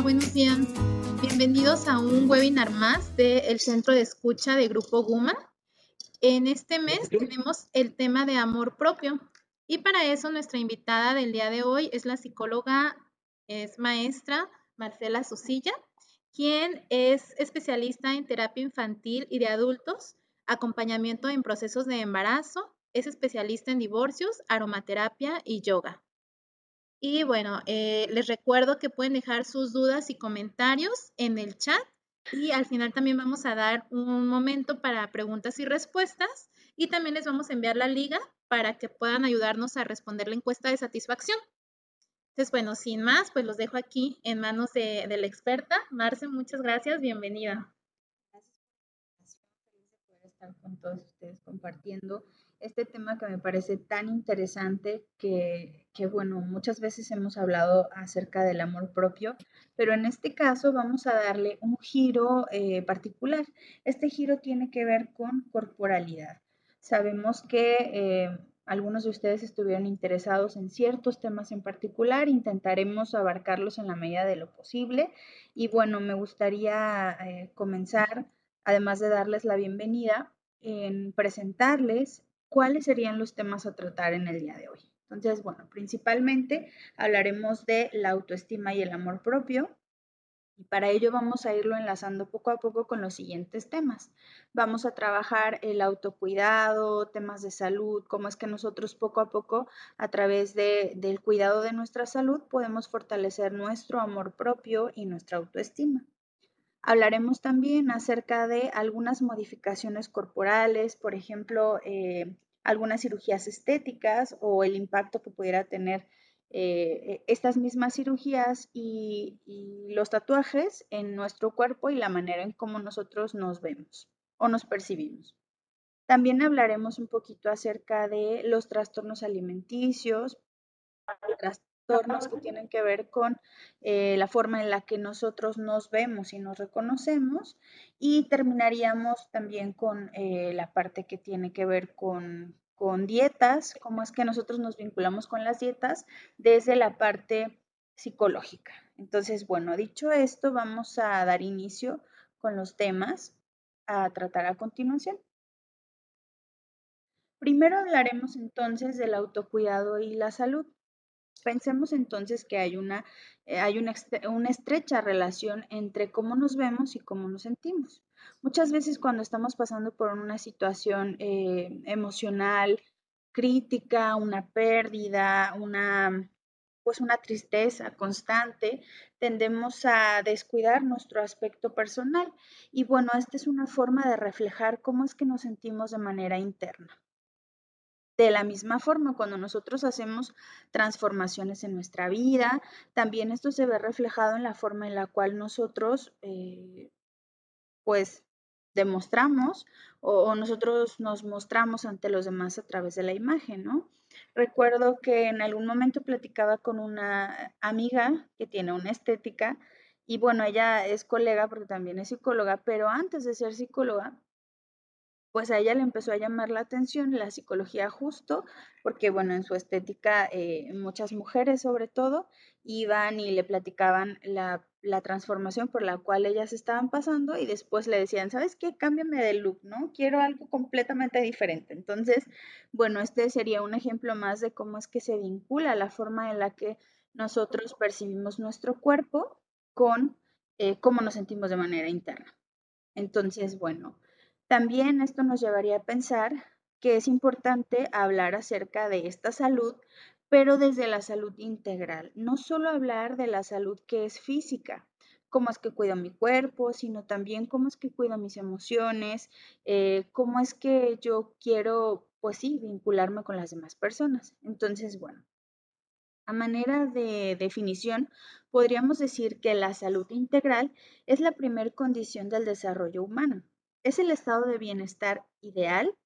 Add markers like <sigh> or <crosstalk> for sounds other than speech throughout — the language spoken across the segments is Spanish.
Hola, buenos días. Bienvenidos a un webinar más del Centro de Escucha de Grupo Guma. En este mes tenemos el tema de amor propio y para eso nuestra invitada del día de hoy es la psicóloga, es maestra Marcela Susilla, quien es especialista en terapia infantil y de adultos, acompañamiento en procesos de embarazo, es especialista en divorcios, aromaterapia y yoga. Y bueno, eh, les recuerdo que pueden dejar sus dudas y comentarios en el chat y al final también vamos a dar un momento para preguntas y respuestas y también les vamos a enviar la liga para que puedan ayudarnos a responder la encuesta de satisfacción. Entonces, bueno, sin más, pues los dejo aquí en manos de, la experta. Marce, muchas gracias, bienvenida. Gracias por estar con todos ustedes compartiendo este tema que me parece tan interesante que, que, bueno, muchas veces hemos hablado acerca del amor propio, pero en este caso vamos a darle un giro eh, particular. Este giro tiene que ver con corporalidad. Sabemos que eh, algunos de ustedes estuvieron interesados en ciertos temas en particular, intentaremos abarcarlos en la medida de lo posible y bueno, me gustaría eh, comenzar, además de darles la bienvenida, en presentarles cuáles serían los temas a tratar en el día de hoy. Entonces, bueno, principalmente hablaremos de la autoestima y el amor propio. Y para ello vamos a irlo enlazando poco a poco con los siguientes temas. Vamos a trabajar el autocuidado, temas de salud, cómo es que nosotros poco a poco, a través de, del cuidado de nuestra salud, podemos fortalecer nuestro amor propio y nuestra autoestima. Hablaremos también acerca de algunas modificaciones corporales, por ejemplo, eh, algunas cirugías estéticas o el impacto que pudiera tener eh, estas mismas cirugías y, y, los tatuajes en nuestro cuerpo y la manera en cómo nosotros nos vemos o nos percibimos. También hablaremos un poquito acerca de los trastornos alimenticios, que tienen que ver con eh, la forma en la que nosotros nos vemos y nos reconocemos. Y terminaríamos también con eh, la parte que tiene que ver con, con dietas, cómo es que nosotros nos vinculamos con las dietas desde la parte psicológica. Entonces, bueno, dicho esto, vamos a dar inicio con los temas a tratar a continuación. Primero hablaremos entonces del autocuidado y la salud. Pensemos entonces que hay una, eh, hay una, estrecha relación entre cómo nos vemos y cómo nos sentimos. Muchas veces cuando estamos pasando por una situación eh, emocional crítica, una pérdida, una, pues una tristeza constante, tendemos a descuidar nuestro aspecto personal. Y bueno, esta es una forma de reflejar cómo es que nos sentimos de manera interna. De la misma forma, cuando nosotros hacemos transformaciones en nuestra vida, también esto se ve reflejado en la forma en la cual nosotros, eh, pues, demostramos o, o, nosotros nos mostramos ante los demás a través de la imagen, ¿no? Recuerdo que en algún momento platicaba con una amiga que tiene una estética y bueno, ella es colega porque también es psicóloga, pero antes de ser psicóloga, pues a ella le empezó a llamar la atención la psicología justo, porque bueno, en su estética eh, muchas mujeres sobre todo iban y le platicaban la, la, transformación por la cual ellas estaban pasando y después le decían, ¿sabes qué? Cámbiame de look, ¿no? Quiero algo completamente diferente. Entonces, bueno, este sería un ejemplo más de cómo es que se vincula la forma en la que nosotros percibimos nuestro cuerpo con eh, cómo nos sentimos de manera interna. Entonces, bueno, también esto nos llevaría a pensar que es importante hablar acerca de esta salud, pero desde la salud integral, no solo hablar de la salud que es física, cómo es que cuido mi cuerpo, sino también cómo es que cuido mis emociones, eh, cómo es que yo quiero, pues sí, vincularme con las demás personas. Entonces, bueno, a manera de definición, podríamos decir que la salud integral es la primer condición del desarrollo humano. Es el estado de bienestar ideal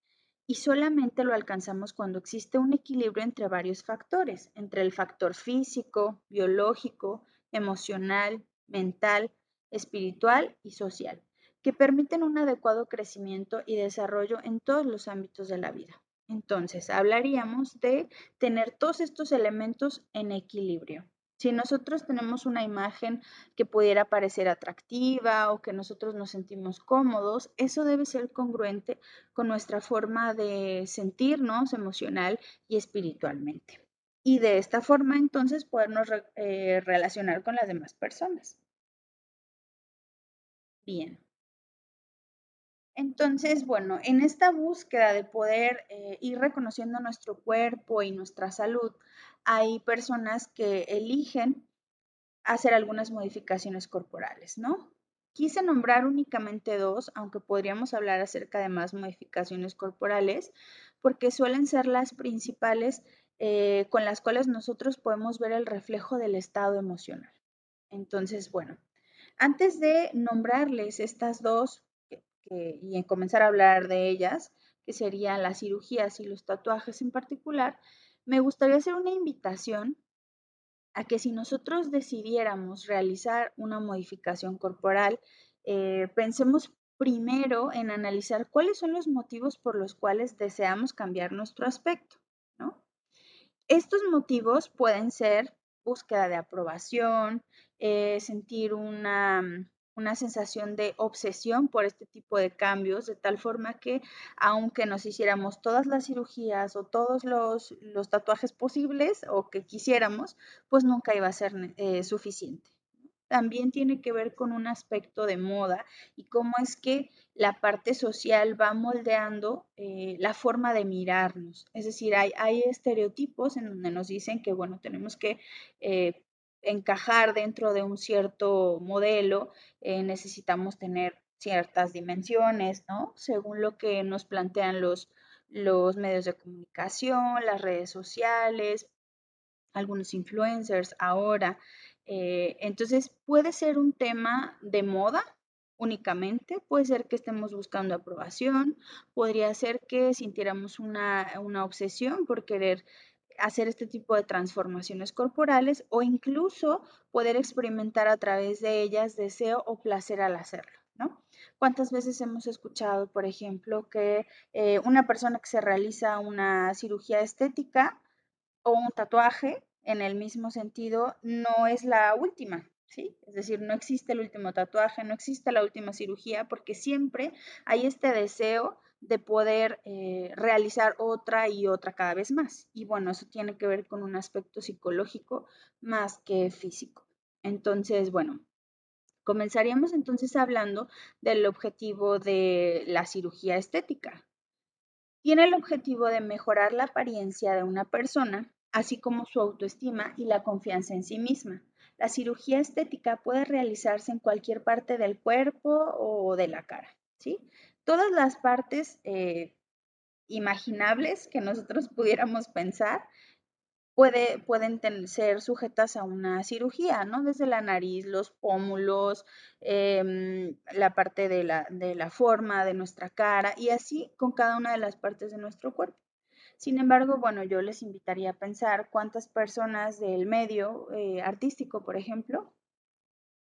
y solamente lo alcanzamos cuando existe un equilibrio entre varios factores, entre el factor físico, biológico, emocional, mental, espiritual y social, que permiten un adecuado crecimiento y desarrollo en todos los ámbitos de la vida. Entonces, hablaríamos de tener todos estos elementos en equilibrio. Si nosotros tenemos una imagen que pudiera parecer atractiva o que nosotros nos sentimos cómodos, eso debe ser congruente con nuestra forma de sentirnos emocional y espiritualmente. Y de esta forma entonces podernos eh, relacionar con las demás personas. Bien. Entonces, bueno, en esta búsqueda de poder eh, ir reconociendo nuestro cuerpo y nuestra salud, hay personas que eligen hacer algunas modificaciones corporales, ¿no? Quise nombrar únicamente dos, aunque podríamos hablar acerca de más modificaciones corporales, porque suelen ser las principales eh, con las cuales nosotros podemos ver el reflejo del estado emocional. Entonces, bueno, antes de nombrarles estas dos y comenzar a hablar de ellas, que serían las cirugías y los tatuajes en particular, me gustaría hacer una invitación a que si nosotros decidiéramos realizar una modificación corporal, eh, pensemos primero en analizar cuáles son los motivos por los cuales deseamos cambiar nuestro aspecto, ¿no? Estos motivos pueden ser búsqueda de aprobación, eh, sentir una, una sensación de obsesión por este tipo de cambios, de tal forma que aunque nos hiciéramos todas las cirugías o todos los, tatuajes posibles o que quisiéramos, pues nunca iba a ser eh, suficiente. También tiene que ver con un aspecto de moda y cómo es que la parte social va moldeando eh, la forma de mirarnos. Es decir, hay, hay, estereotipos en donde nos dicen que, bueno, tenemos que eh, encajar dentro de un cierto modelo, eh, necesitamos tener ciertas dimensiones, ¿no? Según lo que nos plantean los, los medios de comunicación, las redes sociales, algunos influencers ahora. Eh, entonces, puede ser un tema de moda únicamente, puede ser que estemos buscando aprobación, podría ser que sintiéramos una, una obsesión por querer hacer este tipo de transformaciones corporales o incluso poder experimentar a través de ellas deseo o placer al hacerlo, ¿no? ¿Cuántas veces hemos escuchado, por ejemplo, que eh, una persona que se realiza una cirugía estética o un tatuaje en el mismo sentido no es la última, ¿sí? Es decir, no existe el último tatuaje, no existe la última cirugía, porque siempre hay este deseo de poder eh, realizar otra y otra cada vez más. Y bueno, eso tiene que ver con un aspecto psicológico más que físico. Entonces, bueno, comenzaríamos entonces hablando del objetivo de la cirugía estética. Tiene el objetivo de mejorar la apariencia de una persona, así como su autoestima y la confianza en sí misma. La cirugía estética puede realizarse en cualquier parte del cuerpo o de la cara, ¿sí? Todas las partes eh, imaginables que nosotros pudiéramos pensar puede, pueden ser sujetas a una cirugía, ¿no? Desde la nariz, los pómulos, em, la parte de la, de la forma de nuestra cara y así con cada una de las partes de nuestro cuerpo. Sin embargo, bueno, yo les invitaría a pensar cuántas personas del medio eh, artístico, por ejemplo,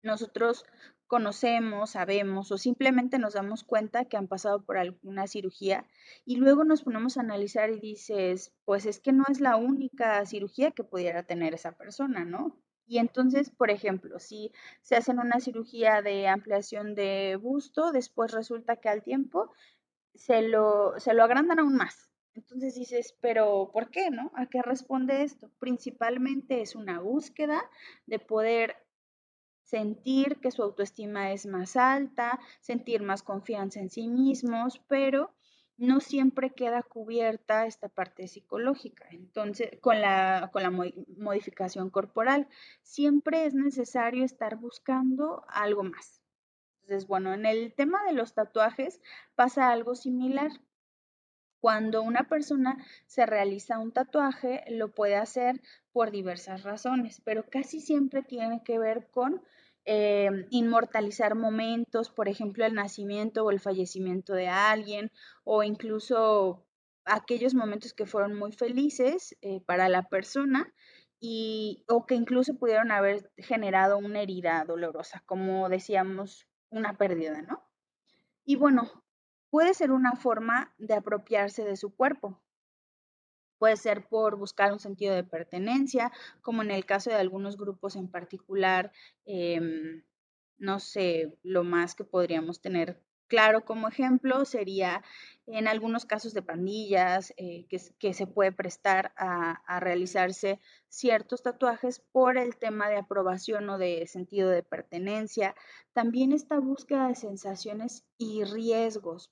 nosotros conocemos, sabemos o simplemente nos damos cuenta que han pasado por alguna cirugía y luego nos ponemos a analizar y dices, pues es que no es la única cirugía que pudiera tener esa persona, ¿no? Y entonces, por ejemplo, si se hacen una cirugía de ampliación de busto, después resulta que al tiempo se lo, se lo agrandan aún más. Entonces dices, pero ¿por qué, no? ¿A qué responde esto? Principalmente es una búsqueda de poder sentir que su autoestima es más alta, sentir más confianza en sí mismos, pero no siempre queda cubierta esta parte psicológica. Entonces, con la, con la modificación corporal, siempre es necesario estar buscando algo más. Entonces, bueno, en el tema de los tatuajes pasa algo similar. Cuando una persona se realiza un tatuaje, lo puede hacer por diversas razones, pero casi siempre tiene que ver con Em, inmortalizar momentos, por ejemplo, el nacimiento o el fallecimiento de alguien, o incluso aquellos momentos que fueron muy felices eh, para la persona y, o que incluso pudieron haber generado una herida dolorosa, como decíamos, una pérdida, ¿no? Y bueno, puede ser una forma de apropiarse de su cuerpo. Puede ser por buscar un sentido de pertenencia, como en el caso de algunos grupos en particular, em, no sé, lo más que podríamos tener claro como ejemplo sería en algunos casos de pandillas eh, que, se puede prestar a, a, realizarse ciertos tatuajes por el tema de aprobación o de sentido de pertenencia. También esta búsqueda de sensaciones y riesgos.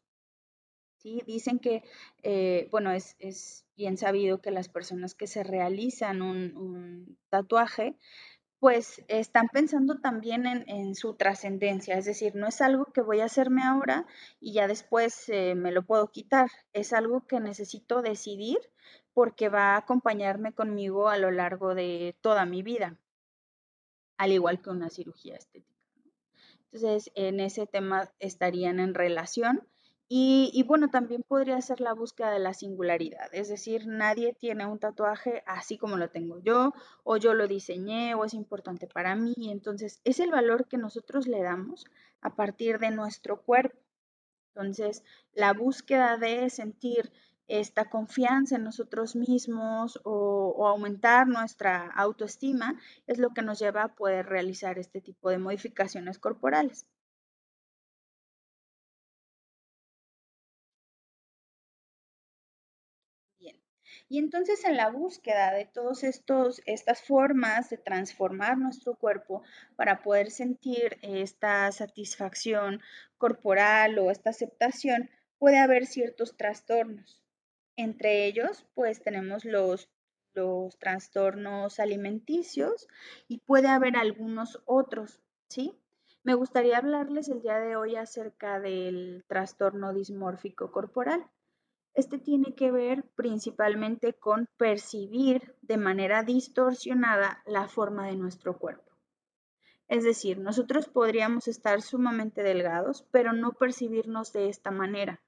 ¿Sí? Dicen que, eh, bueno, es, bien sabido que las personas que se realizan un, tatuaje, pues están pensando también en, su trascendencia, es decir, no es algo que voy a hacerme ahora y ya después eh, me lo puedo quitar, es algo que necesito decidir porque va a acompañarme conmigo a lo largo de toda mi vida, al igual que una cirugía estética. Entonces, en ese tema estarían en relación y, bueno, también podría ser la búsqueda de la singularidad, es decir, nadie tiene un tatuaje así como lo tengo yo, o yo lo diseñé, o es importante para mí. Entonces, es el valor que nosotros le damos a partir de nuestro cuerpo. Entonces, la búsqueda de sentir esta confianza en nosotros mismos o, aumentar nuestra autoestima es lo que nos lleva a poder realizar este tipo de modificaciones corporales. Y entonces en la búsqueda de todas estas formas de transformar nuestro cuerpo para poder sentir esta satisfacción corporal o esta aceptación, puede haber ciertos trastornos. Entre ellos, pues tenemos los, los trastornos alimenticios y puede haber algunos otros, ¿sí? Me gustaría hablarles el día de hoy acerca del trastorno dismórfico corporal. Este tiene que ver principalmente con percibir de manera distorsionada la forma de nuestro cuerpo. Es decir, nosotros podríamos estar sumamente delgados, pero no percibirnos de esta manera.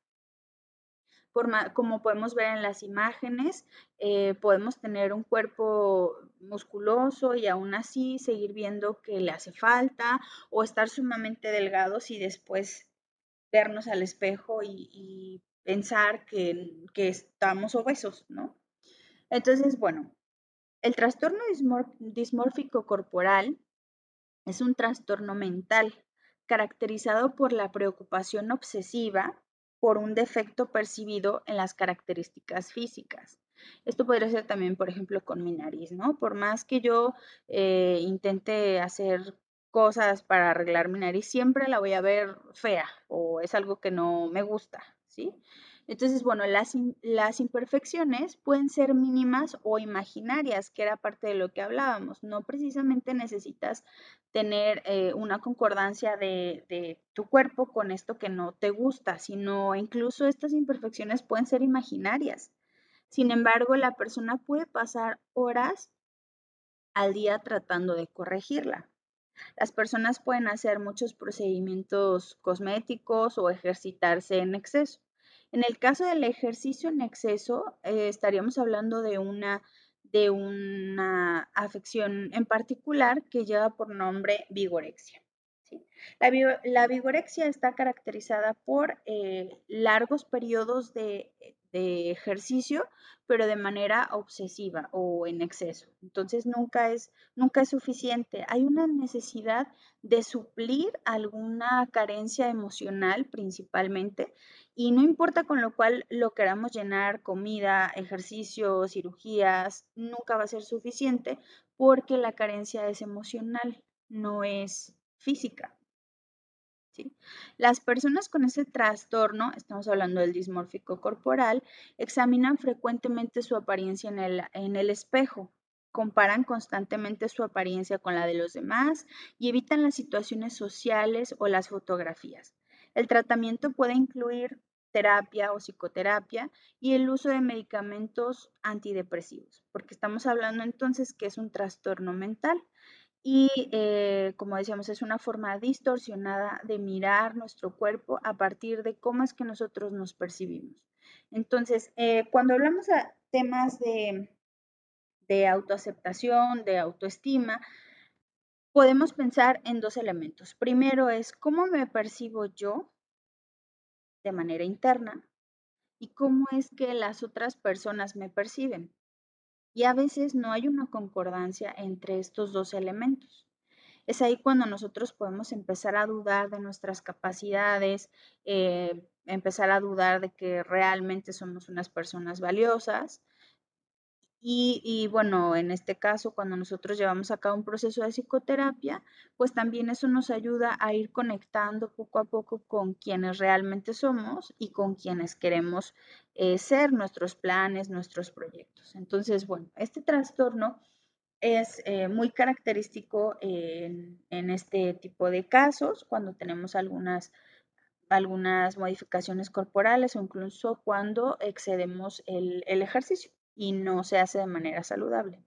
como podemos ver en las imágenes, eh, podemos tener un cuerpo musculoso y aún así seguir viendo que le hace falta o estar sumamente delgados y después vernos al espejo y pensar que, estamos obesos, ¿no? Entonces, bueno, el trastorno dismórfico corporal es un trastorno mental caracterizado por la preocupación obsesiva por un defecto percibido en las características físicas. Esto podría ser también, por ejemplo, con mi nariz, ¿no? Por más que yo eh, intente hacer cosas para arreglar mi nariz, siempre la voy a ver fea o es algo que no me gusta, ¿sí? Entonces, bueno, las, imperfecciones pueden ser mínimas o imaginarias, que era parte de lo que hablábamos. No precisamente necesitas tener eh, una concordancia de, de, tu cuerpo con esto que no te gusta, sino incluso estas imperfecciones pueden ser imaginarias. Sin embargo, la persona puede pasar horas al día tratando de corregirla. Las personas pueden hacer muchos procedimientos cosméticos o ejercitarse en exceso. En el caso del ejercicio en exceso, eh, estaríamos hablando de una, de una afección en particular que lleva por nombre vigorexia. La, vigorexia está caracterizada por eh, largos periodos de, ejercicio, pero de manera obsesiva o en exceso. Entonces nunca es, nunca es suficiente. Hay una necesidad de suplir alguna carencia emocional principalmente y no importa con lo cual lo queramos llenar, comida, ejercicio, cirugías, nunca va a ser suficiente porque la carencia es emocional, no es física. Las personas con ese trastorno, estamos hablando del dismórfico corporal, examinan frecuentemente su apariencia en el, en el espejo, comparan constantemente su apariencia con la de los demás y evitan las situaciones sociales o las fotografías. El tratamiento puede incluir terapia o psicoterapia y el uso de medicamentos antidepresivos, porque estamos hablando entonces que es un trastorno mental y eh, como decíamos, es una forma distorsionada de mirar nuestro cuerpo a partir de cómo es que nosotros nos percibimos. Entonces, eh, cuando hablamos de temas de, de autoaceptación, de autoestima, podemos pensar en dos elementos. Primero es cómo me percibo yo de manera interna y cómo es que las otras personas me perciben. Y a veces no hay una concordancia entre estos dos elementos. Es ahí cuando nosotros podemos empezar a dudar de nuestras capacidades, eh, empezar a dudar de que realmente somos unas personas valiosas y, bueno, en este caso, cuando nosotros llevamos a cabo un proceso de psicoterapia, pues también eso nos ayuda a ir conectando poco a poco con quienes realmente somos y con quienes queremos eh, ser, nuestros planes, nuestros proyectos. Entonces, bueno, este trastorno es eh, muy característico en, este tipo de casos, cuando tenemos algunas algunas modificaciones corporales o incluso cuando excedemos el ejercicio y no se hace de manera saludable.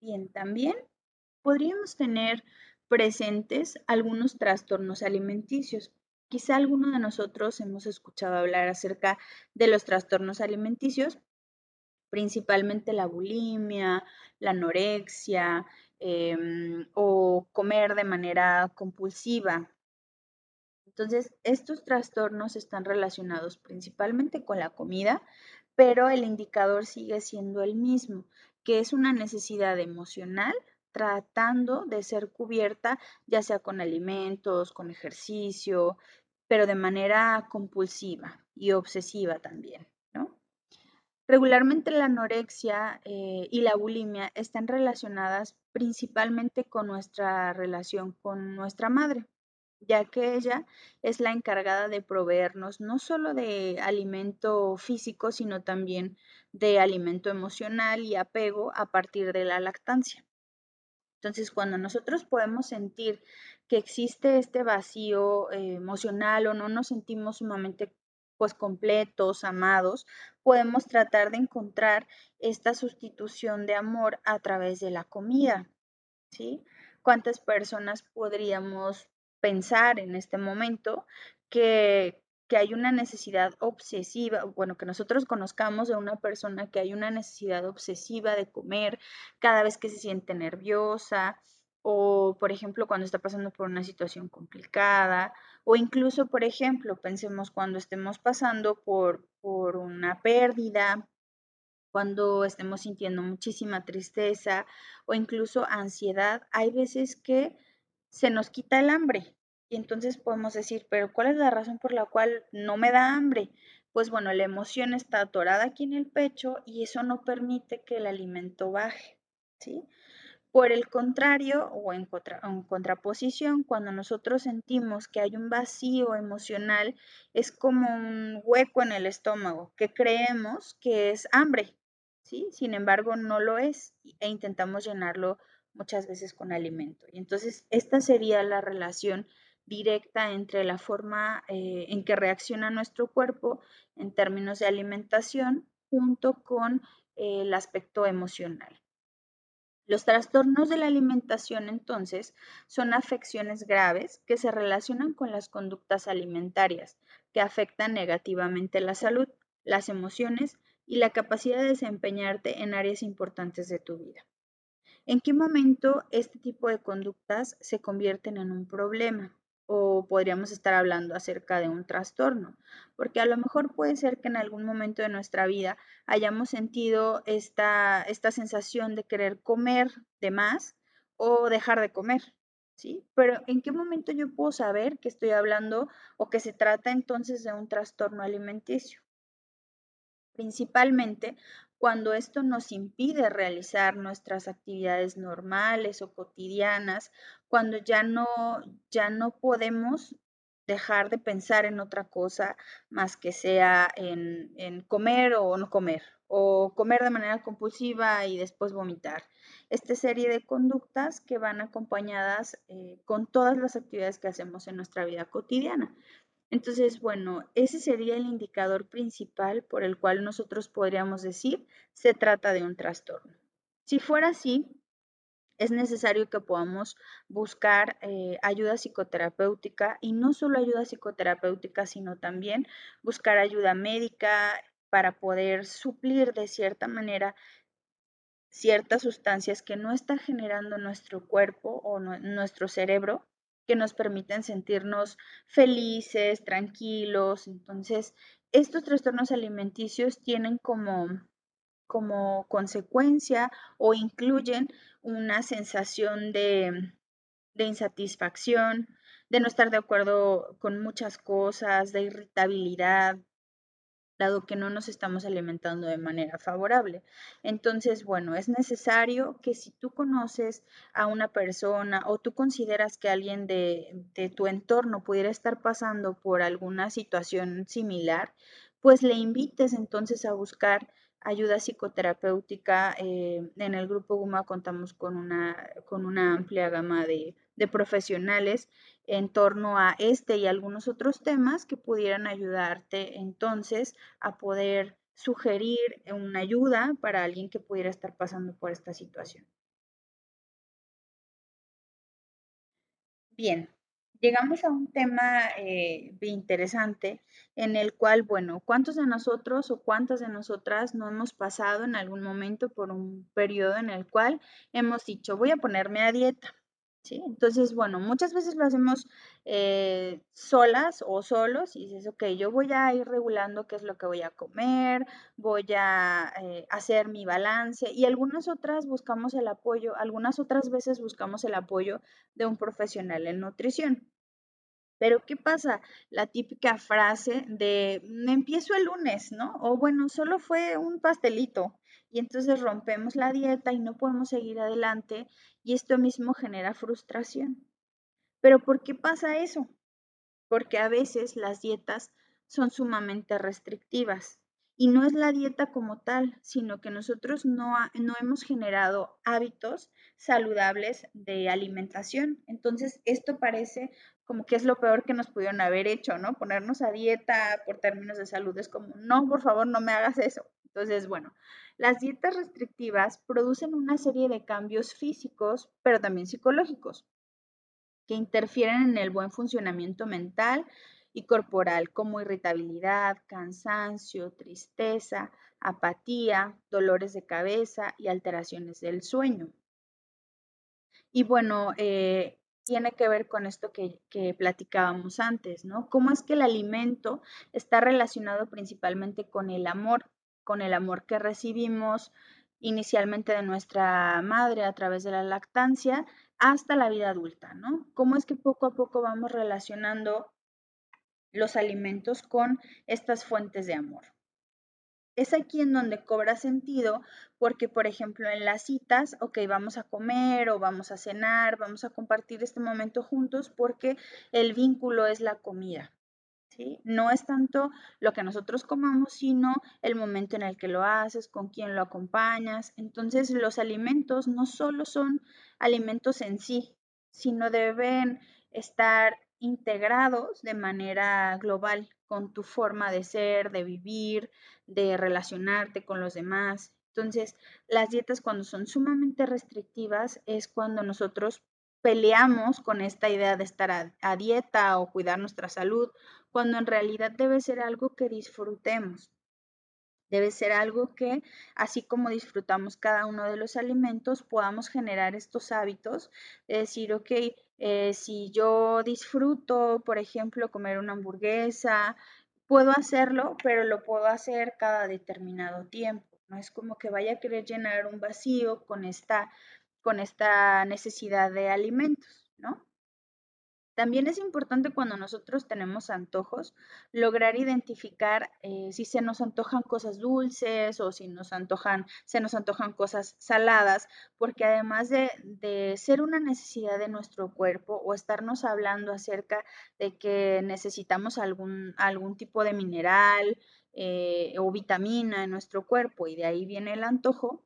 Bien, también podríamos tener presentes algunos trastornos alimenticios. Quizá alguno de nosotros hemos escuchado hablar acerca de los trastornos alimenticios, principalmente la bulimia, la anorexia em, o comer de manera compulsiva, entonces, estos trastornos están relacionados principalmente con la comida, pero el indicador sigue siendo el mismo, que es una necesidad emocional tratando de ser cubierta ya sea con alimentos, con ejercicio, pero de manera compulsiva y obsesiva también. ¿no? Regularmente la anorexia eh, y la bulimia están relacionadas principalmente con nuestra relación con nuestra madre ya que ella es la encargada de proveernos no solo de alimento físico, sino también de alimento emocional y apego a partir de la lactancia. Entonces, cuando nosotros podemos sentir que existe este vacío eh, emocional o no nos sentimos sumamente pues completos, amados, podemos tratar de encontrar esta sustitución de amor a través de la comida, ¿sí? ¿Cuántas personas podríamos pensar en este momento que, hay una necesidad obsesiva, bueno, que nosotros conozcamos de una persona que hay una necesidad obsesiva de comer cada vez que se siente nerviosa o, por ejemplo, cuando está pasando por una situación complicada o incluso, por ejemplo, pensemos cuando estemos pasando por, por una pérdida, cuando estemos sintiendo muchísima tristeza o incluso ansiedad, hay veces que se nos quita el hambre. Y entonces podemos decir, pero ¿cuál es la razón por la cual no me da hambre? Pues bueno, la emoción está atorada aquí en el pecho y eso no permite que el alimento baje, ¿sí? Por el contrario, o en, en, contraposición, cuando nosotros sentimos que hay un vacío emocional, es como un hueco en el estómago, que creemos que es hambre, ¿sí? Sin embargo, no lo es e intentamos llenarlo muchas veces con alimento. Y entonces esta sería la relación directa entre la forma eh, en que reacciona nuestro cuerpo en términos de alimentación junto con eh, el aspecto emocional. Los trastornos de la alimentación entonces son afecciones graves que se relacionan con las conductas alimentarias que afectan negativamente la salud, las emociones y la capacidad de desempeñarte en áreas importantes de tu vida. ¿En qué momento este tipo de conductas se convierten en un problema? O podríamos estar hablando acerca de un trastorno, porque a lo mejor puede ser que en algún momento de nuestra vida hayamos sentido esta, esta sensación de querer comer de más o dejar de comer, ¿sí? Pero ¿en qué momento yo puedo saber que estoy hablando o que se trata entonces de un trastorno alimenticio? Principalmente cuando esto nos impide realizar nuestras actividades normales o cotidianas, cuando ya no, ya no podemos dejar de pensar en otra cosa más que sea en, comer o no comer, o comer de manera compulsiva y después vomitar. Esta serie de conductas que van acompañadas eh, con todas las actividades que hacemos en nuestra vida cotidiana. Entonces, bueno, ese sería el indicador principal por el cual nosotros podríamos decir se trata de un trastorno. Si fuera así, es necesario que podamos buscar eh, ayuda psicoterapéutica y no solo ayuda psicoterapéutica, sino también buscar ayuda médica para poder suplir de cierta manera ciertas sustancias que no está generando nuestro cuerpo o nuestro cerebro que nos permiten sentirnos felices, tranquilos. Entonces, estos trastornos alimenticios tienen como, como consecuencia o incluyen una sensación de, de insatisfacción, de no estar de acuerdo con muchas cosas, de irritabilidad, dado que no nos estamos alimentando de manera favorable. Entonces, bueno, es necesario que si tú conoces a una persona o tú consideras que alguien de, tu entorno pudiera estar pasando por alguna situación similar, pues le invites entonces a buscar ayuda psicoterapéutica. Eh, en el grupo GUMA contamos con una, con una amplia gama de, de profesionales en torno a este y algunos otros temas que pudieran ayudarte entonces a poder sugerir una ayuda para alguien que pudiera estar pasando por esta situación. Bien, llegamos a un tema eh, interesante en el cual, bueno, ¿cuántos de nosotros o cuántas de nosotras no hemos pasado en algún momento por un periodo en el cual hemos dicho, voy a ponerme a dieta? ¿Sí? Entonces, bueno, muchas veces lo hacemos eh, solas o solos y dices, ok, yo voy a ir regulando qué es lo que voy a comer, voy a eh, hacer mi balance y algunas otras buscamos el apoyo, algunas otras veces buscamos el apoyo de un profesional en nutrición. Pero ¿qué pasa? La típica frase de empiezo el lunes, ¿no? O bueno, solo fue un pastelito y entonces rompemos la dieta y no podemos seguir adelante y esto mismo genera frustración. Pero ¿por qué pasa eso? Porque a veces las dietas son sumamente restrictivas y no es la dieta como tal, sino que nosotros no, no hemos generado hábitos saludables de alimentación. Entonces, esto parece como que es lo peor que nos pudieron haber hecho, ¿no? Ponernos a dieta por términos de salud es como, no, por favor, no me hagas eso. Entonces, bueno, las dietas restrictivas producen una serie de cambios físicos, pero también psicológicos, que interfieren en el buen funcionamiento mental y corporal, como irritabilidad, cansancio, tristeza, apatía, dolores de cabeza y alteraciones del sueño. Y bueno, eh, tiene que ver con esto que, platicábamos antes, ¿no? ¿Cómo es que el alimento está relacionado principalmente con el amor? con el amor que recibimos inicialmente de nuestra madre a través de la lactancia hasta la vida adulta, ¿no? ¿Cómo es que poco a poco vamos relacionando los alimentos con estas fuentes de amor? Es aquí en donde cobra sentido porque, por ejemplo, en las citas, ok, vamos a comer o vamos a cenar, vamos a compartir este momento juntos porque el vínculo es la comida, no es tanto lo que nosotros comamos, sino el momento en el que lo haces, con quién lo acompañas. Entonces, los alimentos no solo son alimentos en sí, sino deben estar integrados de manera global con tu forma de ser, de vivir, de relacionarte con los demás. Entonces, las dietas cuando son sumamente restrictivas es cuando nosotros peleamos con esta idea de estar a, dieta o cuidar nuestra salud, cuando en realidad debe ser algo que disfrutemos. Debe ser algo que, así como disfrutamos cada uno de los alimentos, podamos generar estos hábitos de decir, ok, eh, si yo disfruto, por ejemplo, comer una hamburguesa, puedo hacerlo, pero lo puedo hacer cada determinado tiempo. No es como que vaya a querer llenar un vacío con esta con esta necesidad de alimentos, ¿no? También es importante cuando nosotros tenemos antojos lograr identificar eh, si se nos antojan cosas dulces o si nos antojan, se nos antojan cosas saladas, porque además de, ser una necesidad de nuestro cuerpo o estarnos hablando acerca de que necesitamos algún, algún tipo de mineral eh, o vitamina en nuestro cuerpo y de ahí viene el antojo,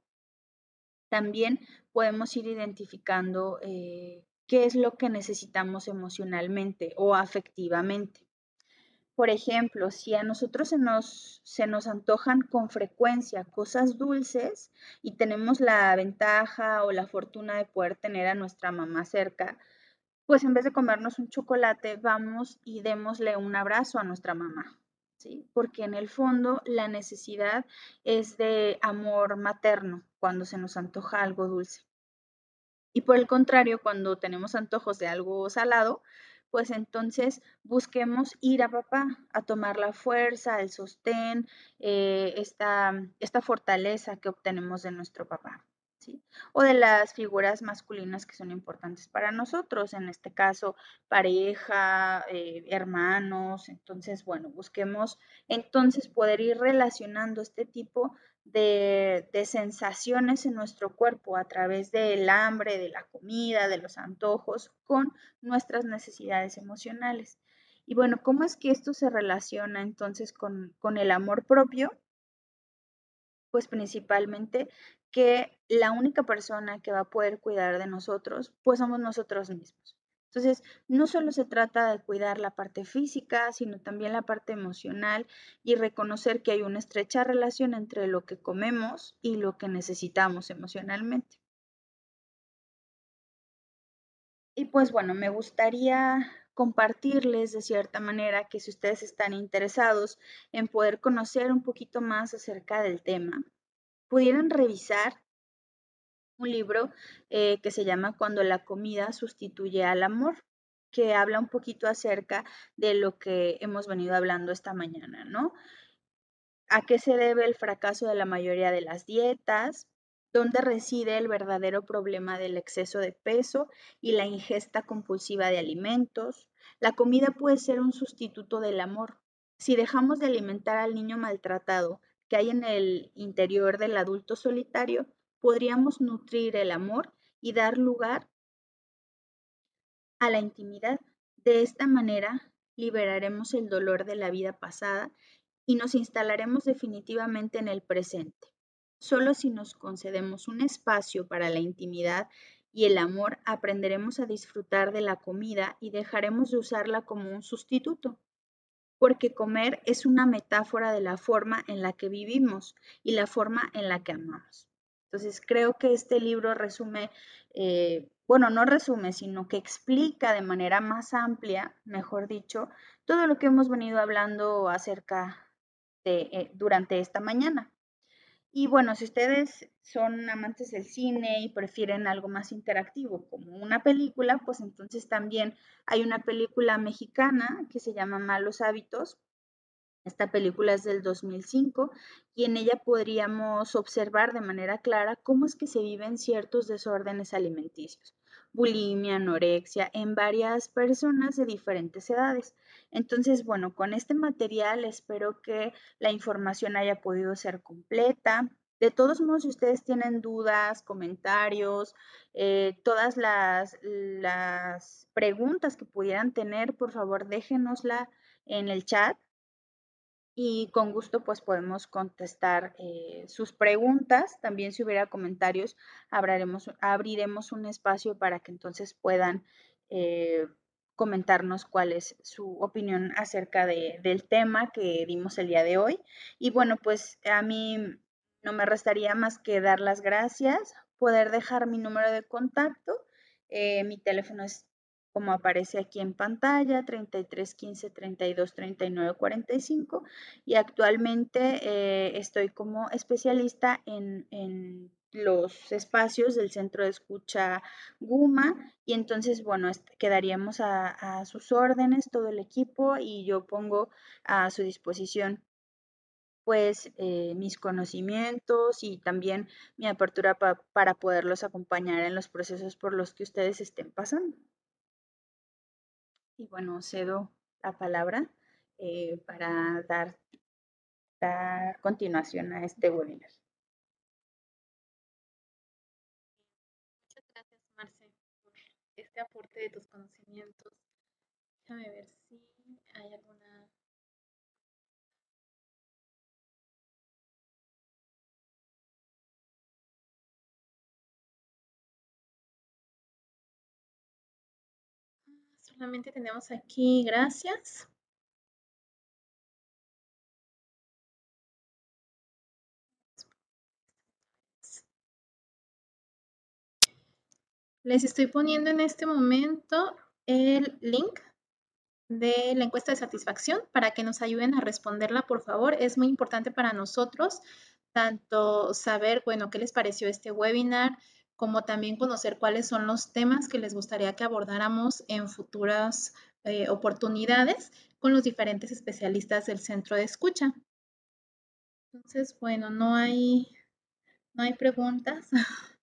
también podemos ir identificando eh, qué es lo que necesitamos emocionalmente o afectivamente. Por ejemplo, si a nosotros se nos, se nos antojan con frecuencia cosas dulces y tenemos la ventaja o la fortuna de poder tener a nuestra mamá cerca, pues en vez de comernos un chocolate, vamos y démosle un abrazo a nuestra mamá porque en el fondo la necesidad es de amor materno cuando se nos antoja algo dulce. Y por el contrario, cuando tenemos antojos de algo salado, pues entonces busquemos ir a papá, a tomar la fuerza, el sostén, eh, esta, esta fortaleza que obtenemos de nuestro papá. O de las figuras masculinas que son importantes para nosotros, en este caso pareja, eh, hermanos. Entonces, bueno, busquemos entonces poder ir relacionando este tipo de, sensaciones en nuestro cuerpo a través del hambre, de la comida, de los antojos, con nuestras necesidades emocionales. Y bueno, ¿cómo es que esto se relaciona entonces con, con el amor propio? Pues principalmente que la única persona que va a poder cuidar de nosotros, pues somos nosotros mismos. Entonces, no solo se trata de cuidar la parte física, sino también la parte emocional y reconocer que hay una estrecha relación entre lo que comemos y lo que necesitamos emocionalmente. Y pues bueno, me gustaría compartirles de cierta manera que si ustedes están interesados en poder conocer un poquito más acerca del tema, pudieran revisar un libro eh, que se llama Cuando la comida sustituye al amor, que habla un poquito acerca de lo que hemos venido hablando esta mañana, ¿no? ¿A qué se debe el fracaso de la mayoría de las dietas? ¿Dónde reside el verdadero problema del exceso de peso y la ingesta compulsiva de alimentos? La comida puede ser un sustituto del amor. Si dejamos de alimentar al niño maltratado que hay en el interior del adulto solitario, podríamos nutrir el amor y dar lugar a la intimidad. De esta manera liberaremos el dolor de la vida pasada y nos instalaremos definitivamente en el presente. Solo si nos concedemos un espacio para la intimidad y el amor, aprenderemos a disfrutar de la comida y dejaremos de usarla como un sustituto, porque comer es una metáfora de la forma en la que vivimos y la forma en la que amamos. Entonces, creo que este libro resume, eh, bueno, no resume, sino que explica de manera más amplia, mejor dicho, todo lo que hemos venido hablando acerca de eh, durante esta mañana. Y bueno, si ustedes son amantes del cine y prefieren algo más interactivo como una película, pues entonces también hay una película mexicana que se llama Malos Hábitos, esta película es del 2005 y en ella podríamos observar de manera clara cómo es que se viven ciertos desórdenes alimenticios, bulimia, anorexia, en varias personas de diferentes edades. Entonces, bueno, con este material espero que la información haya podido ser completa. De todos modos, si ustedes tienen dudas, comentarios, eh, todas las, las preguntas que pudieran tener, por favor déjenosla en el chat y con gusto pues podemos contestar eh, sus preguntas. También si hubiera comentarios, abriremos un espacio para que entonces puedan eh, comentarnos cuál es su opinión acerca del tema que dimos el día de hoy. Y bueno, pues a mí no me restaría más que dar las gracias, poder dejar mi número de contacto. Eh, mi teléfono es como aparece aquí en pantalla, 33 15 32 39 45 y actualmente eh, estoy como especialista en, los espacios del centro de escucha GUMA y entonces, bueno, quedaríamos a, sus órdenes todo el equipo y yo pongo a su disposición pues eh, mis conocimientos y también mi apertura para poderlos acompañar en los procesos por los que ustedes estén pasando. Y bueno, cedo la palabra eh, para dar, continuación a este webinar. Muchas gracias, Marce, por de tus conocimientos. Déjame ver si hay alguna Solamente tenemos aquí gracias. Les estoy poniendo en este momento el link de la encuesta de satisfacción para que nos ayuden a responderla, por favor. Es muy importante para nosotros tanto saber, bueno, qué les pareció este webinar, como también conocer cuáles son los temas que les gustaría que abordáramos en futuras eh, oportunidades con los diferentes especialistas del centro de escucha. Entonces, bueno, no hay, no hay preguntas. <laughs>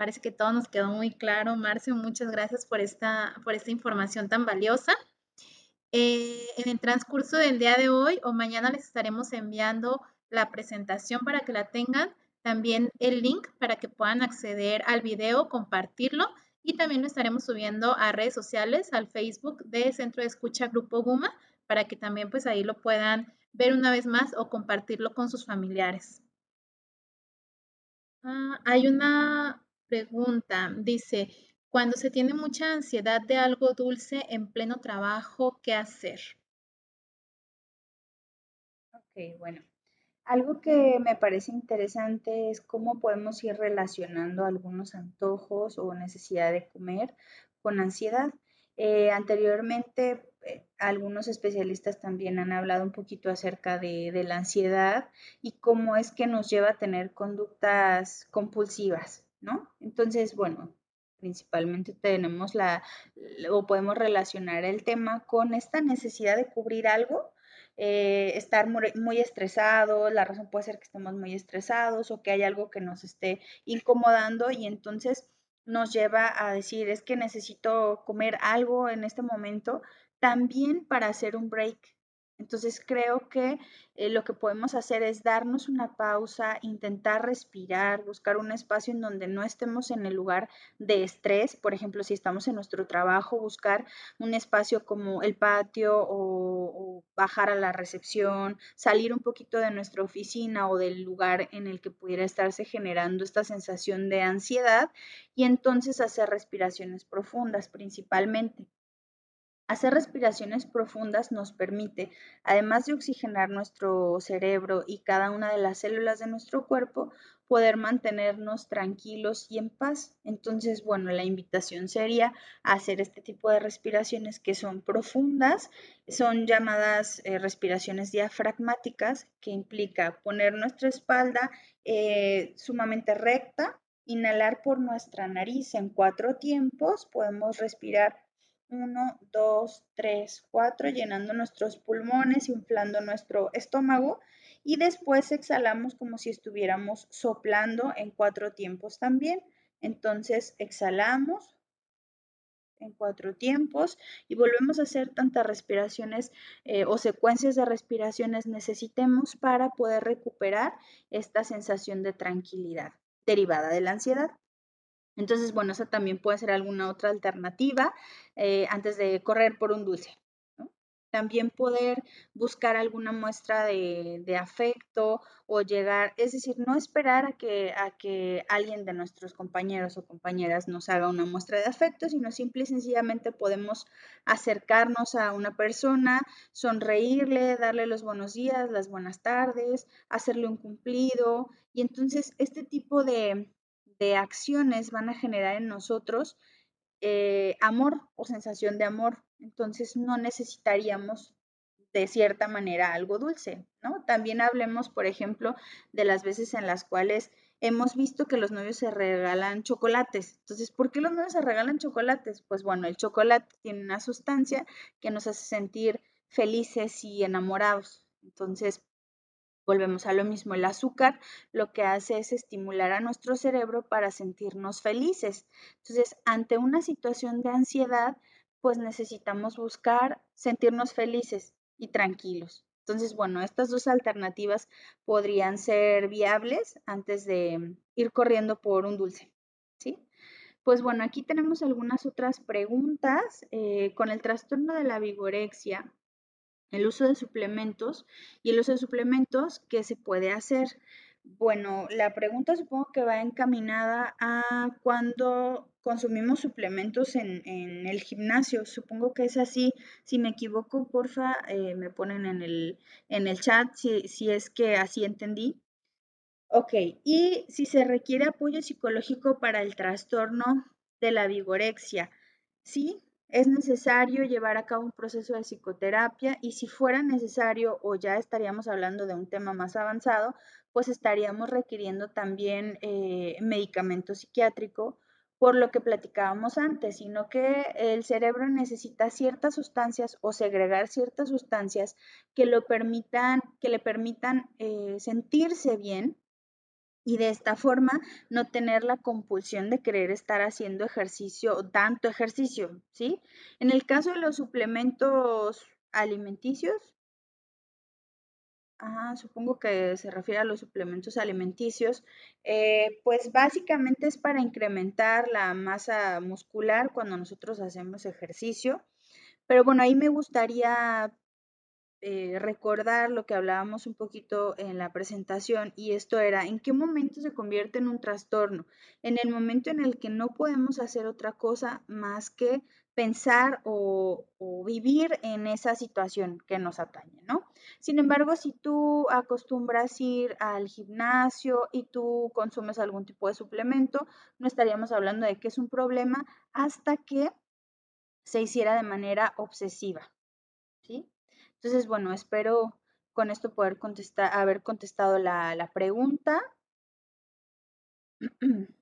Parece que todo nos quedó muy claro. Marcio, muchas gracias por esta, por esta información tan valiosa. Eh, en el transcurso del día de hoy o mañana les estaremos enviando la presentación para que la tengan, también el link para que puedan acceder al video, compartirlo y también lo estaremos subiendo a redes sociales, al Facebook de Centro de Escucha Grupo Guma, para que también pues ahí lo puedan ver una vez más o compartirlo con sus familiares. Ah, hay una pregunta, dice, cuando se tiene mucha ansiedad de algo dulce en pleno trabajo, ¿qué hacer? Ok, bueno. Algo que me parece interesante es cómo podemos ir relacionando algunos antojos o necesidad de comer con ansiedad. Eh, anteriormente, eh, algunos especialistas también han hablado un poquito acerca de, de, la ansiedad y cómo es que nos lleva a tener conductas compulsivas, ¿no? Entonces, bueno, principalmente tenemos la, o podemos relacionar el tema con esta necesidad de cubrir algo eh, estar muy, estresado, la razón puede ser que estemos muy estresados o que hay algo que nos esté incomodando y entonces nos lleva a decir es que necesito comer algo en este momento también para hacer un break, entonces creo que eh, lo que podemos hacer es darnos una pausa, intentar respirar, buscar un espacio en donde no estemos en el lugar de estrés. Por ejemplo, si estamos en nuestro trabajo, buscar un espacio como el patio o, bajar a la recepción, salir un poquito de nuestra oficina o del lugar en el que pudiera estarse generando esta sensación de ansiedad y entonces hacer respiraciones profundas principalmente. Hacer respiraciones profundas nos permite, además de oxigenar nuestro cerebro y cada una de las células de nuestro cuerpo, poder mantenernos tranquilos y en paz. Entonces, bueno, la invitación sería hacer este tipo de respiraciones que son profundas, son llamadas eh, respiraciones diafragmáticas, que implica poner nuestra espalda eh, sumamente recta, inhalar por nuestra nariz en cuatro tiempos, podemos respirar 1, 2, 3, 4, llenando nuestros pulmones, inflando nuestro estómago y después exhalamos como si estuviéramos soplando en cuatro tiempos también. Entonces exhalamos en cuatro tiempos y volvemos a hacer tantas respiraciones eh, o secuencias de respiraciones necesitemos para poder recuperar esta sensación de tranquilidad derivada de la ansiedad. Entonces, bueno, esa también puede ser alguna otra alternativa eh, antes de correr por un dulce. También poder buscar alguna muestra de, afecto o llegar, es decir, no esperar a que, a que alguien de nuestros compañeros o compañeras nos haga una muestra de afecto, sino simple y sencillamente podemos acercarnos a una persona, sonreírle, darle los buenos días, las buenas tardes, hacerle un cumplido. Y entonces este tipo de, de acciones van a generar en nosotros eh, amor o sensación de amor. Entonces no necesitaríamos de cierta manera algo dulce, ¿no? También hablemos, por ejemplo, de las veces en las cuales hemos visto que los novios se regalan chocolates. Entonces, ¿por qué los novios se regalan chocolates? Pues bueno, el chocolate tiene una sustancia que nos hace sentir felices y enamorados. Entonces, Volvemos a lo mismo, el azúcar lo que hace es estimular a nuestro cerebro para sentirnos felices. Entonces, ante una situación de ansiedad, pues necesitamos buscar sentirnos felices y tranquilos. Entonces, bueno, estas dos alternativas podrían ser viables antes de ir corriendo por un dulce, ¿sí? Pues bueno, aquí tenemos algunas otras preguntas. Eh, con el trastorno de la vigorexia, el uso de suplementos y el uso de suplementos, ¿qué se puede hacer? Bueno, la pregunta supongo que va encaminada a cuando consumimos suplementos en, el gimnasio. Supongo que es así. Si me equivoco, porfa, eh, me ponen en el, en el chat si, si es que así entendí. Ok, y si se requiere apoyo psicológico para el trastorno de la vigorexia. Sí, es necesario llevar a cabo un proceso de psicoterapia y si fuera necesario o ya estaríamos hablando de un tema más avanzado, pues estaríamos requiriendo también eh, medicamento psiquiátrico por lo que platicábamos antes, sino que el cerebro necesita ciertas sustancias o segregar ciertas sustancias que, lo permitan, que le permitan eh, sentirse bien y de esta forma no tener la compulsión de querer estar haciendo ejercicio tanto ejercicio, ¿sí? En el caso de los suplementos alimenticios, supongo que se refiere a los suplementos alimenticios, eh, pues básicamente es para incrementar la masa muscular cuando nosotros hacemos ejercicio. Pero bueno, ahí me gustaría eh, recordar lo que hablábamos un poquito en la presentación y esto era, ¿en qué momento se convierte en un trastorno? En el momento en el que no podemos hacer otra cosa más que pensar o, vivir en esa situación que nos atañe, ¿no? Sin embargo, si tú acostumbras ir al gimnasio y tú consumes algún tipo de suplemento, no estaríamos hablando de que es un problema hasta que se hiciera de manera obsesiva, ¿sí? Entonces, bueno, espero con esto poder contestar, haber contestado la, la pregunta. <clears throat>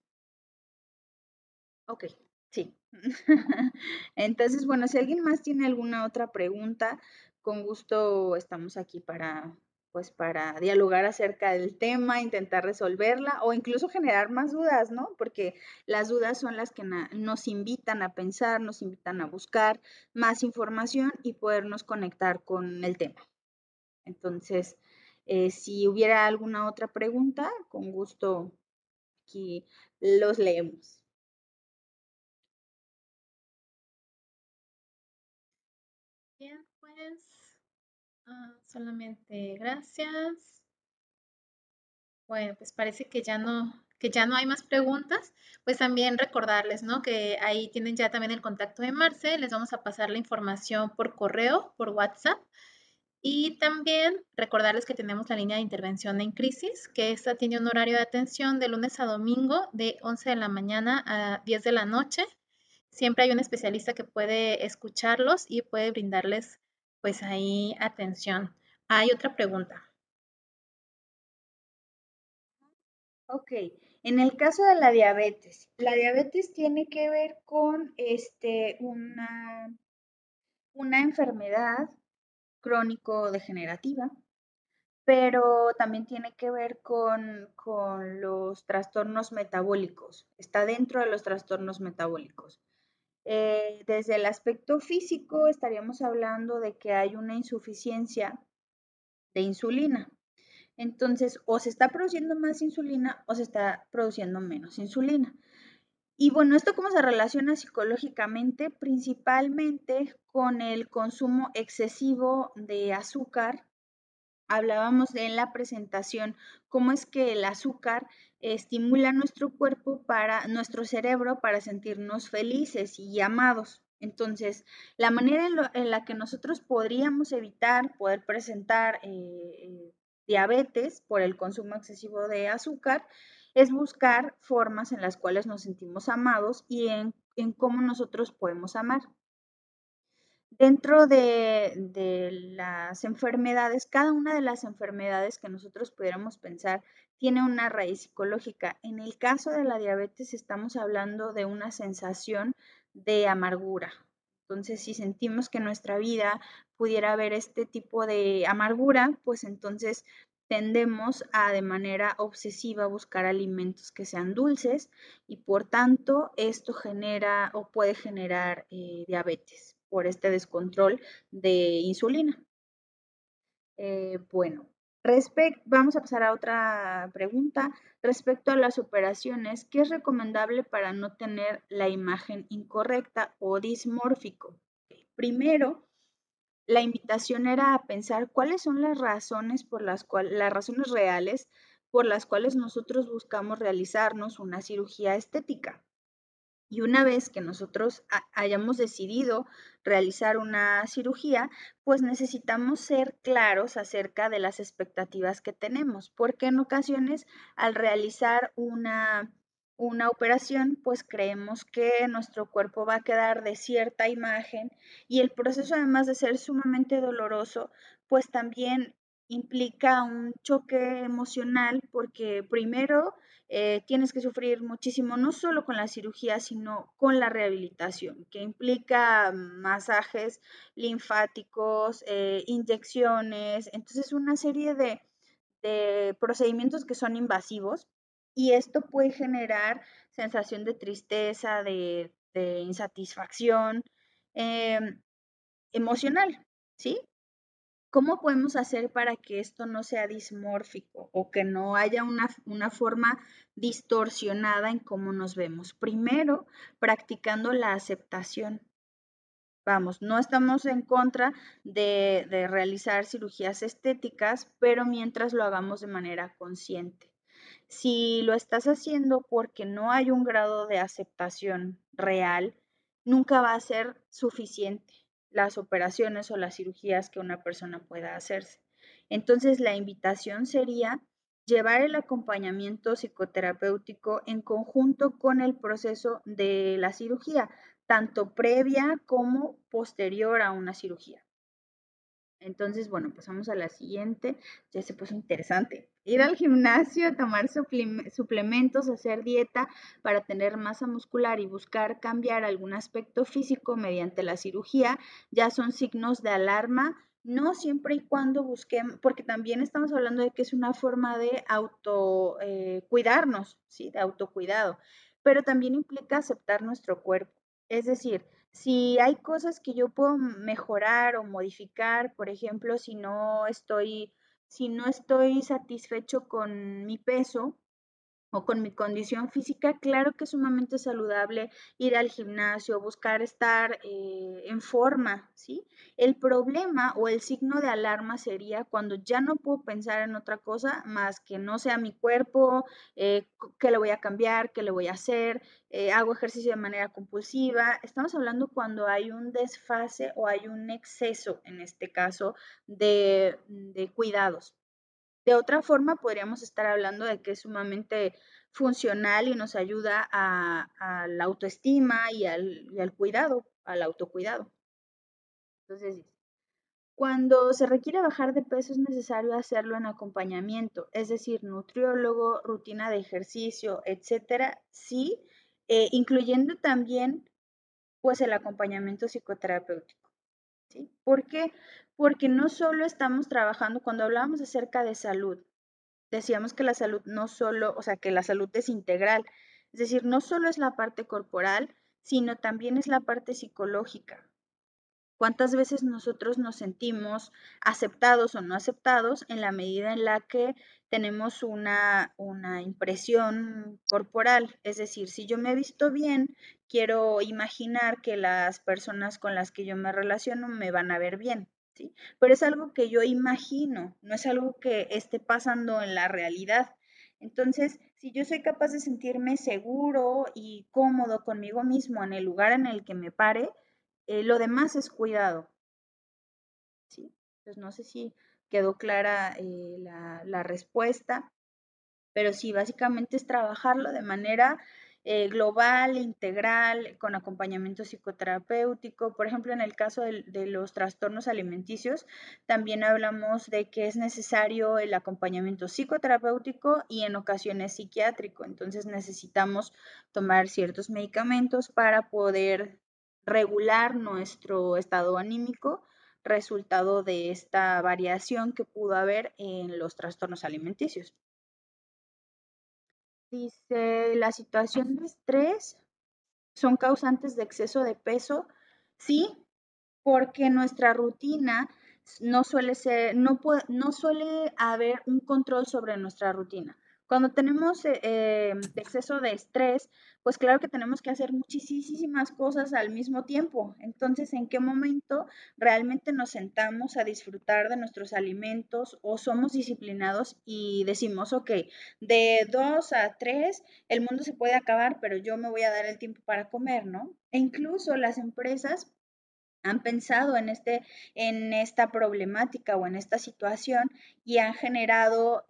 ok, sí. <laughs> Entonces, bueno, si alguien más tiene alguna otra pregunta, con gusto estamos aquí para, pues, para dialogar acerca del tema, intentar resolverla o incluso generar más dudas, ¿no? Porque las dudas son las que nos invitan a pensar, nos invitan a buscar más información y podernos conectar con el tema. Entonces, eh, si hubiera alguna otra pregunta, con gusto aquí los leemos. Bien, pues ah, solamente gracias. Bueno, pues parece que ya no, que ya no hay más preguntas. Pues también recordarles, ¿no? Que ahí tienen ya también el contacto de Marce. Les vamos a pasar la información por correo, por WhatsApp. Y también recordarles que tenemos la línea de intervención en crisis, que esta tiene un horario de atención de lunes a domingo de 11 de la mañana a 10 de la noche. Siempre hay un especialista que puede escucharlos y puede brindarles pues ahí atención. Hay otra pregunta. Ok, en el caso de la diabetes, la diabetes tiene que ver con este, una, una enfermedad crónico-degenerativa, pero también tiene que ver con, con los trastornos metabólicos, está dentro de los trastornos metabólicos. Eh, desde el aspecto físico estaríamos hablando de que hay una insuficiencia de insulina. Entonces, o se está produciendo más insulina o se está produciendo menos insulina. Y bueno, ¿esto cómo se relaciona psicológicamente? Principalmente con el consumo excesivo de azúcar. Hablábamos en la presentación cómo es que el azúcar estimula nuestro cuerpo para nuestro cerebro para sentirnos felices y amados. Entonces, la manera en, la que nosotros podríamos evitar poder presentar eh, eh, diabetes por el consumo excesivo de azúcar es buscar formas en las cuales nos sentimos amados y en, cómo nosotros podemos amar. Dentro de, las enfermedades, cada una de las enfermedades que nosotros pudiéramos pensar tiene una raíz psicológica. En el caso de la diabetes estamos hablando de una sensación de amargura. Entonces, si sentimos que en nuestra vida pudiera haber este tipo de amargura, pues entonces tendemos a de manera obsesiva buscar alimentos que sean dulces y por tanto esto genera o puede generar eh, diabetes por este descontrol de insulina. Eh, bueno, vamos a pasar a otra pregunta. Respecto a las operaciones, ¿qué es recomendable para no tener la imagen incorrecta o dismórfico? Primero, la invitación era a pensar cuáles son las razones por las cuales, las razones reales por las cuales nosotros buscamos realizarnos una cirugía estética. Y una vez que nosotros hayamos decidido realizar una cirugía, pues necesitamos ser claros acerca de las expectativas que tenemos, porque en ocasiones al realizar una, una operación, pues creemos que nuestro cuerpo va a quedar de cierta imagen y el proceso, además de ser sumamente doloroso, pues también implica un choque emocional porque primero eh, tienes que sufrir muchísimo, no solo con la cirugía, sino con la rehabilitación, que implica masajes linfáticos, eh, inyecciones, entonces una serie de, procedimientos que son invasivos y esto puede generar sensación de tristeza, de, insatisfacción em, emocional, ¿sí? ¿Cómo podemos hacer para que esto no sea dismórfico o que no haya una, forma distorsionada en cómo nos vemos? Primero, practicando la aceptación. Vamos, no estamos en contra de, de, realizar cirugías estéticas, pero mientras lo hagamos de manera consciente. Si lo estás haciendo porque no hay un grado de aceptación real, nunca va a ser suficiente las operaciones o las cirugías que una persona pueda hacerse. Entonces, la invitación sería llevar el acompañamiento psicoterapéutico en conjunto con el proceso de la cirugía, tanto previa como posterior a una cirugía. Entonces, bueno, pasamos a la siguiente. Ya se puso interesante. Ir al gimnasio, tomar suplementos, hacer dieta para tener masa muscular y buscar cambiar algún aspecto físico mediante la cirugía ya son signos de alarma, no siempre y cuando busquemos, porque también estamos hablando de que es una forma de auto eh, ¿sí? De autocuidado, pero también implica aceptar nuestro cuerpo. Es decir, si hay cosas que yo puedo mejorar o modificar, por ejemplo, si no estoy, si no estoy satisfecho con mi peso, o con mi condición física, claro que es sumamente saludable ir al gimnasio, buscar estar eh, en forma, ¿sí? El problema o el signo de alarma sería cuando ya no puedo pensar en otra cosa más que no sea mi cuerpo, eh, qué le voy a cambiar, qué le voy a hacer, eh, hago ejercicio de manera compulsiva. Estamos hablando cuando hay un desfase o hay un exceso, en este caso, de cuidados. De otra forma, podríamos estar hablando de que es sumamente funcional y nos ayuda a, la autoestima y al, cuidado, al autocuidado. Entonces, cuando se requiere bajar de peso es necesario hacerlo en acompañamiento, es decir, nutriólogo, rutina de ejercicio, etcétera, sí, eh, incluyendo también pues el acompañamiento psicoterapéutico. ¿Por qué? porque no solo estamos trabajando, cuando hablábamos acerca de salud, decíamos que la salud no solo, o sea, que la salud es integral, es decir, no solo es la parte corporal, sino también es la parte psicológica. ¿Cuántas veces nosotros nos sentimos aceptados o no aceptados en la medida en la que tenemos una, una impresión corporal? Es decir, si yo me he visto bien, quiero imaginar que las personas con las que yo me relaciono me van a ver bien. Pero es algo que yo imagino, no es algo que esté pasando en la realidad. Entonces, si yo soy capaz de sentirme seguro y cómodo conmigo mismo en el lugar en el que me pare, eh, lo demás es cuidado. ¿Sí? Entonces, no sé si quedó clara eh, la, la respuesta, pero sí, básicamente es trabajarlo de manera eh, global, integral, con acompañamiento psicoterapéutico. Por ejemplo, en el caso de, de, los trastornos alimenticios, también hablamos de que es necesario el acompañamiento psicoterapéutico y en ocasiones psiquiátrico. Entonces necesitamos tomar ciertos medicamentos para poder regular nuestro estado anímico resultado de esta variación que pudo haber en los trastornos alimenticios. Dice, la situación de estrés son causantes de exceso de peso. Sí, porque nuestra rutina no suele ser, no, no suele haber un control sobre nuestra rutina. Cuando tenemos eh, eh, exceso de estrés, pues claro que tenemos que hacer muchísimas cosas al mismo tiempo. Entonces, ¿en qué momento realmente nos sentamos a disfrutar de nuestros alimentos o somos disciplinados y decimos, ok, de dos a tres, el mundo se puede acabar, pero yo me voy a dar el tiempo para comer, ¿no? E incluso las empresas han pensado en, este, en esta problemática o en esta situación y han generado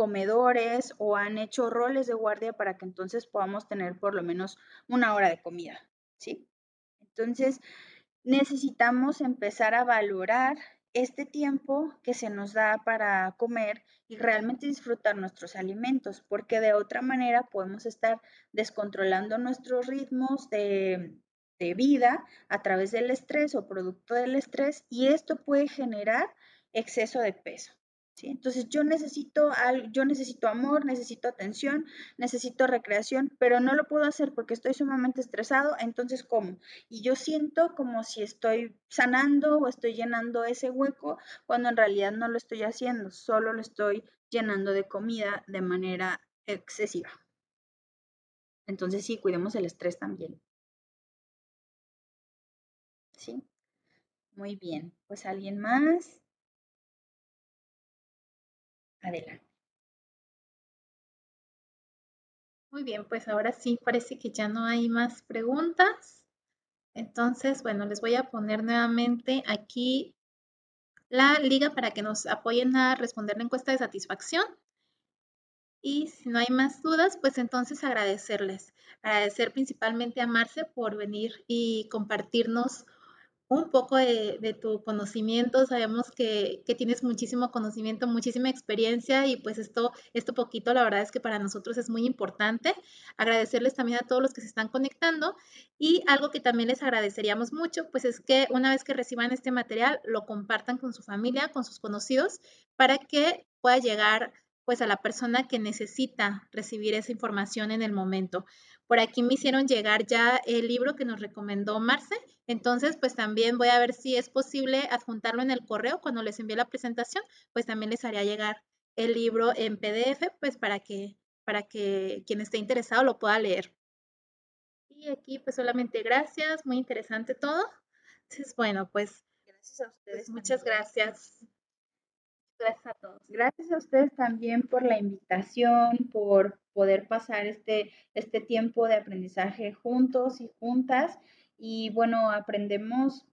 comedores o han hecho roles de guardia para que entonces podamos tener por lo menos una hora de comida, ¿sí? Entonces, necesitamos empezar a valorar este tiempo que se nos da para comer y realmente disfrutar nuestros alimentos, porque de otra manera podemos estar descontrolando nuestros ritmos de, de vida a través del estrés o producto del estrés y esto puede generar exceso de peso. Entonces yo necesito, yo necesito amor, necesito atención, necesito recreación, pero no lo puedo hacer porque estoy sumamente estresado, entonces ¿cómo? Y yo siento como si estoy sanando o estoy llenando ese hueco cuando en realidad no lo estoy haciendo, solo lo estoy llenando de comida de manera excesiva. Entonces sí, cuidemos el estrés también. ¿Sí? Muy bien, pues alguien más. Adelante. Muy bien, pues ahora sí parece que ya no hay más preguntas. Entonces, bueno, les voy a poner nuevamente aquí la liga para que nos apoyen a responder la encuesta de satisfacción. Y si no hay más dudas, pues entonces agradecerles. Agradecer principalmente a Marce por venir y compartirnos un poco de, tu conocimiento. Sabemos que, tienes muchísimo conocimiento, muchísima experiencia y pues esto, esto poquito, la verdad es que para nosotros es muy importante. Agradecerles también a todos los que se están conectando y algo que también les agradeceríamos mucho, pues es que una vez que reciban este material, lo compartan con su familia, con sus conocidos, para que pueda llegar pues a la persona que necesita recibir esa información en el momento. Por aquí me hicieron llegar ya el libro que nos recomendó Marce, entonces pues también voy a ver si es posible adjuntarlo en el correo cuando les envíe la presentación, pues también les haría llegar el libro en PDF, pues para que para que quien esté interesado lo pueda leer. Y aquí pues solamente gracias, muy interesante todo. Entonces, bueno, pues gracias a ustedes. Pues, muchas gracias. Gracias a todos. Gracias a ustedes también por la invitación, por poder pasar este, este tiempo de aprendizaje juntos y juntas. Y bueno, aprendemos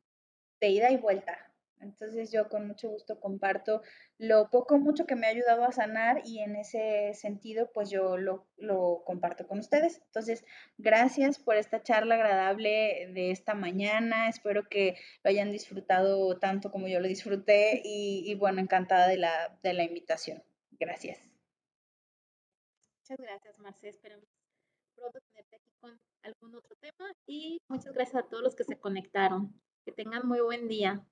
de ida y vuelta. Entonces yo con mucho gusto comparto lo poco, mucho que me ha ayudado a sanar y en ese sentido pues yo lo, lo, comparto con ustedes. Entonces, gracias por esta charla agradable de esta mañana. Espero que lo hayan disfrutado tanto como yo lo disfruté y, bueno, encantada de la, de la invitación. Gracias. Muchas gracias, Marce. Esperamos pronto tenerte aquí con algún otro tema y muchas gracias a todos los que se conectaron. Que tengan muy buen día.